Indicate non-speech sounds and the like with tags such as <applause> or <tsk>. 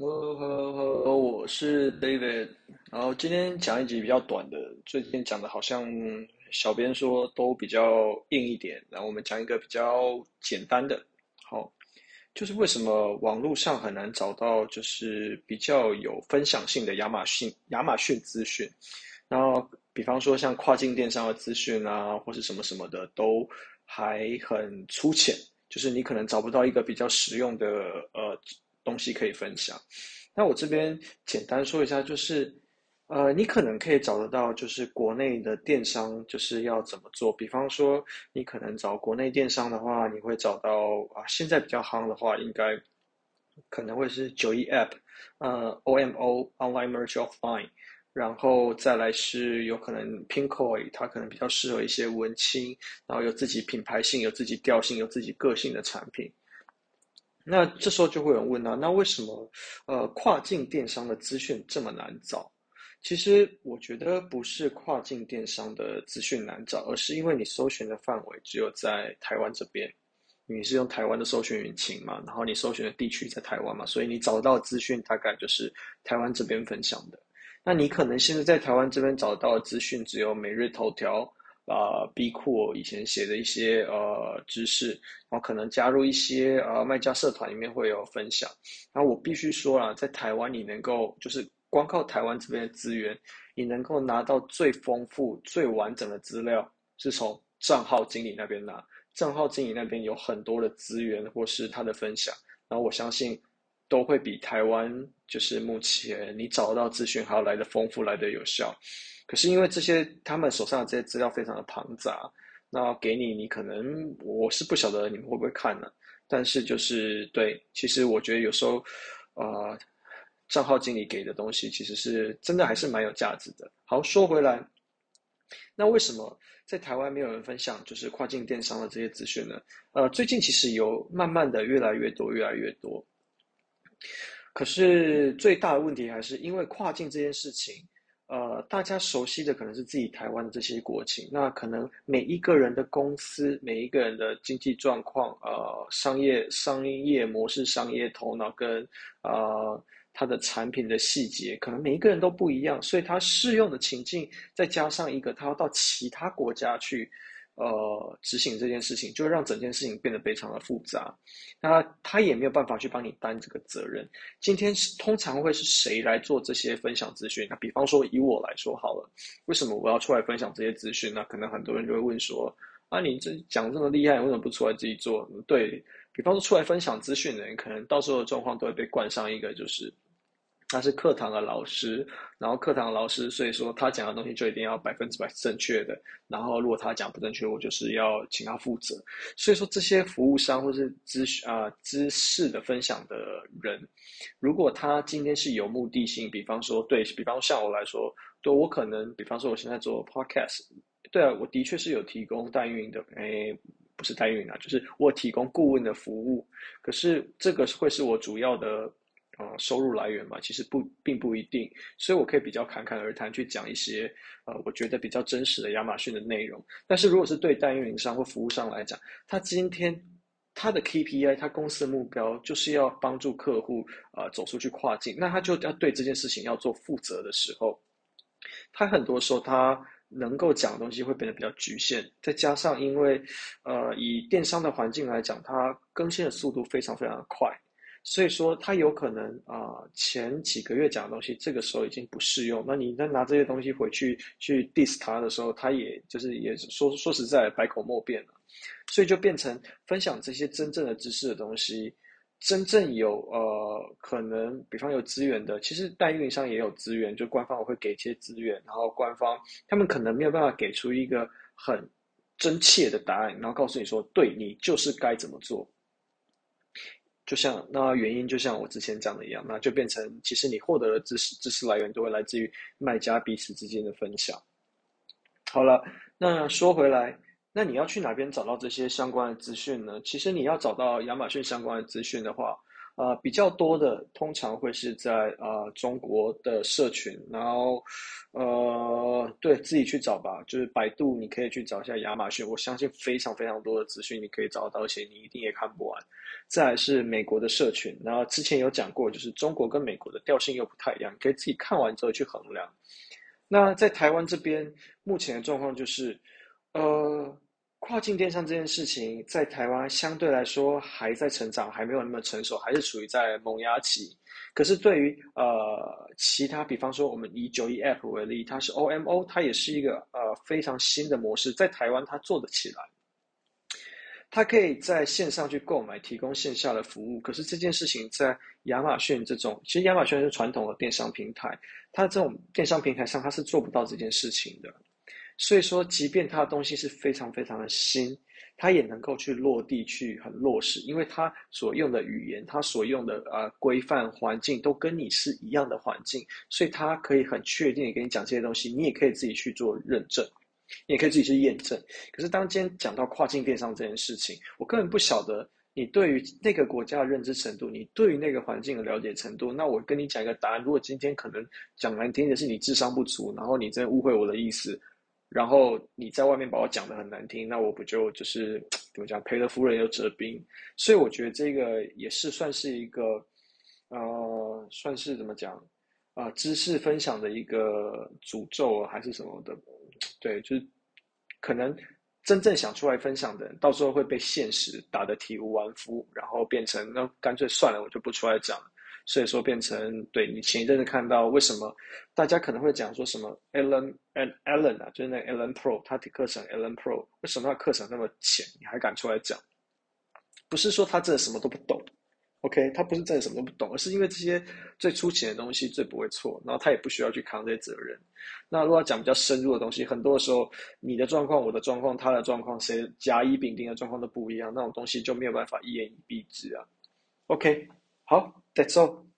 Hello, hello, hello，我是 David。然后今天讲一集比较短的，最近讲的好像小编说都比较硬一点，然后我们讲一个比较简单的。好，就是为什么网络上很难找到就是比较有分享性的亚马逊亚马逊资讯？然后比方说像跨境电商的资讯啊，或是什么什么的，都还很粗浅，就是你可能找不到一个比较实用的呃。东西可以分享，那我这边简单说一下，就是，呃，你可能可以找得到，就是国内的电商就是要怎么做。比方说，你可能找国内电商的话，你会找到啊，现在比较夯的话，应该可能会是九一 App，呃，OMO Online Merch Offline，然后再来是有可能 Pinkoi，它可能比较适合一些文青，然后有自己品牌性、有自己调性、有自己个性的产品。那这时候就会有人问啊，那为什么呃跨境电商的资讯这么难找？其实我觉得不是跨境电商的资讯难找，而是因为你搜寻的范围只有在台湾这边，你是用台湾的搜寻引擎嘛，然后你搜寻的地区在台湾嘛，所以你找到资讯大概就是台湾这边分享的。那你可能现在在台湾这边找到的资讯只有每日头条。啊、呃、B 库以前写的一些呃知识，然后可能加入一些呃卖家社团里面会有分享。然后我必须说啦，在台湾你能够就是光靠台湾这边的资源，你能够拿到最丰富、最完整的资料，是从账号经理那边拿。账号经理那边有很多的资源或是他的分享，然后我相信都会比台湾就是目前你找到资讯还要来得丰富、来得有效。可是因为这些他们手上的这些资料非常的庞杂，那给你，你可能我是不晓得你们会不会看呢？但是就是对，其实我觉得有时候，呃，账号经理给的东西其实是真的还是蛮有价值的。好，说回来，那为什么在台湾没有人分享就是跨境电商的这些资讯呢？呃，最近其实有慢慢的越来越多，越来越多。可是最大的问题还是因为跨境这件事情。呃，大家熟悉的可能是自己台湾的这些国情，那可能每一个人的公司、每一个人的经济状况、呃，商业商业模式、商业头脑跟呃他的产品的细节，可能每一个人都不一样，所以他适用的情境，再加上一个他要到其他国家去。呃，执行这件事情就会让整件事情变得非常的复杂，那他也没有办法去帮你担这个责任。今天通常会是谁来做这些分享资讯？那比方说以我来说好了，为什么我要出来分享这些资讯？那可能很多人就会问说：啊，你这讲这么厉害，为什么不出来自己做？对，比方说出来分享资讯的人，可能到时候的状况都会被冠上一个就是。他是课堂的老师，然后课堂老师，所以说他讲的东西就一定要百分之百正确的。然后如果他讲不正确，我就是要请他负责。所以说这些服务商或是知啊、知识的分享的人，如果他今天是有目的性，比方说对，比方像我来说，对我可能，比方说我现在做 podcast，对啊，我的确是有提供代运营的，诶，不是代运营啊，就是我提供顾问的服务。可是这个会是我主要的。呃，收入来源嘛，其实不并不一定，所以我可以比较侃侃而谈去讲一些呃，我觉得比较真实的亚马逊的内容。但是如果是对代运营商或服务商来讲，他今天他的 KPI，他公司的目标就是要帮助客户呃走出去跨境，那他就要对这件事情要做负责的时候，他很多时候他能够讲的东西会变得比较局限，再加上因为呃以电商的环境来讲，它更新的速度非常非常的快。所以说，他有可能啊、前几个月讲的东西，这个时候已经不适用。那你再拿这些东西回去去 diss 他的时候，他也就是也说说实在，百口莫辩了。所以就变成分享这些真正的知识的东西，真正有呃可能，比方有资源的，其实代运营商也有资源，就官方我会给一些资源，然后官方他们可能没有办法给出一个很真切的答案，然后告诉你说，对，你就是该怎么做。就像那原因，就像我之前讲的一样，那就变成其实你获得的知识知识来源都会来自于卖家彼此之间的分享。好了，那说回来，那你要去哪边找到这些相关的资讯呢？其实你要找到亚马逊相关的资讯的话，呃，比较多的通常会是在呃中国的社群，然后呃，对自己去找吧，就是百度，你可以去找一下亚马逊，我相信非常非常多的资讯你可以找到，而且你一定也看不完。再来是美国的社群，然后之前有讲过，就是中国跟美国的调性又不太一样，可以自己看完之后去衡量。那在台湾这边，目前的状况就是，呃。跨境电商这件事情在台湾相对来说还在成长，还没有那么成熟，还是处于在萌芽期。可是对于呃其他，比方说我们以九一 App 为例，它是 OMO，它也是一个呃非常新的模式，在台湾它做得起来，它可以在线上去购买，提供线下的服务。可是这件事情在亚马逊这种，其实亚马逊是传统的电商平台，它这种电商平台上它是做不到这件事情的。所以说，即便他的东西是非常非常的新，他也能够去落地去很落实，因为他所用的语言，他所用的呃规范环境都跟你是一样的环境，所以他可以很确定的跟你讲这些东西，你也可以自己去做认证，你也可以自己去验证。可是当今天讲到跨境电商这件事情，我根本不晓得你对于那个国家的认知程度，你对于那个环境的了解程度。那我跟你讲一个答案，如果今天可能讲难听的是你智商不足，然后你真误会我的意思。然后你在外面把我讲得很难听，那我不就就是 <tsk> 怎么讲，赔了夫人又折兵？所以我觉得这个也是算是一个，呃，算是怎么讲啊、知识分享的一个诅咒还是什么的？对，就是可能真正想出来分享的人，到时候会被现实打得体无完肤，然后变成那干脆算了，我就不出来讲了。所以说变成对你前一阵子看到为什么大家可能会讲说什么 Ellen and Ellen 啊，就是那个 Ellen Pro 他的课程 Ellen Pro 为什么他课程那么浅，你还敢出来讲？不是说他真的什么都不懂，OK，他不是真的什么都不懂，而是因为这些最粗浅的东西最不会错，然后他也不需要去扛这些责任。那如果要讲比较深入的东西，很多的时候你的状况、我的状况、他的状况，谁甲乙丙丁的状况都不一样，那种东西就没有办法一言以蔽之啊。OK。好，That's all。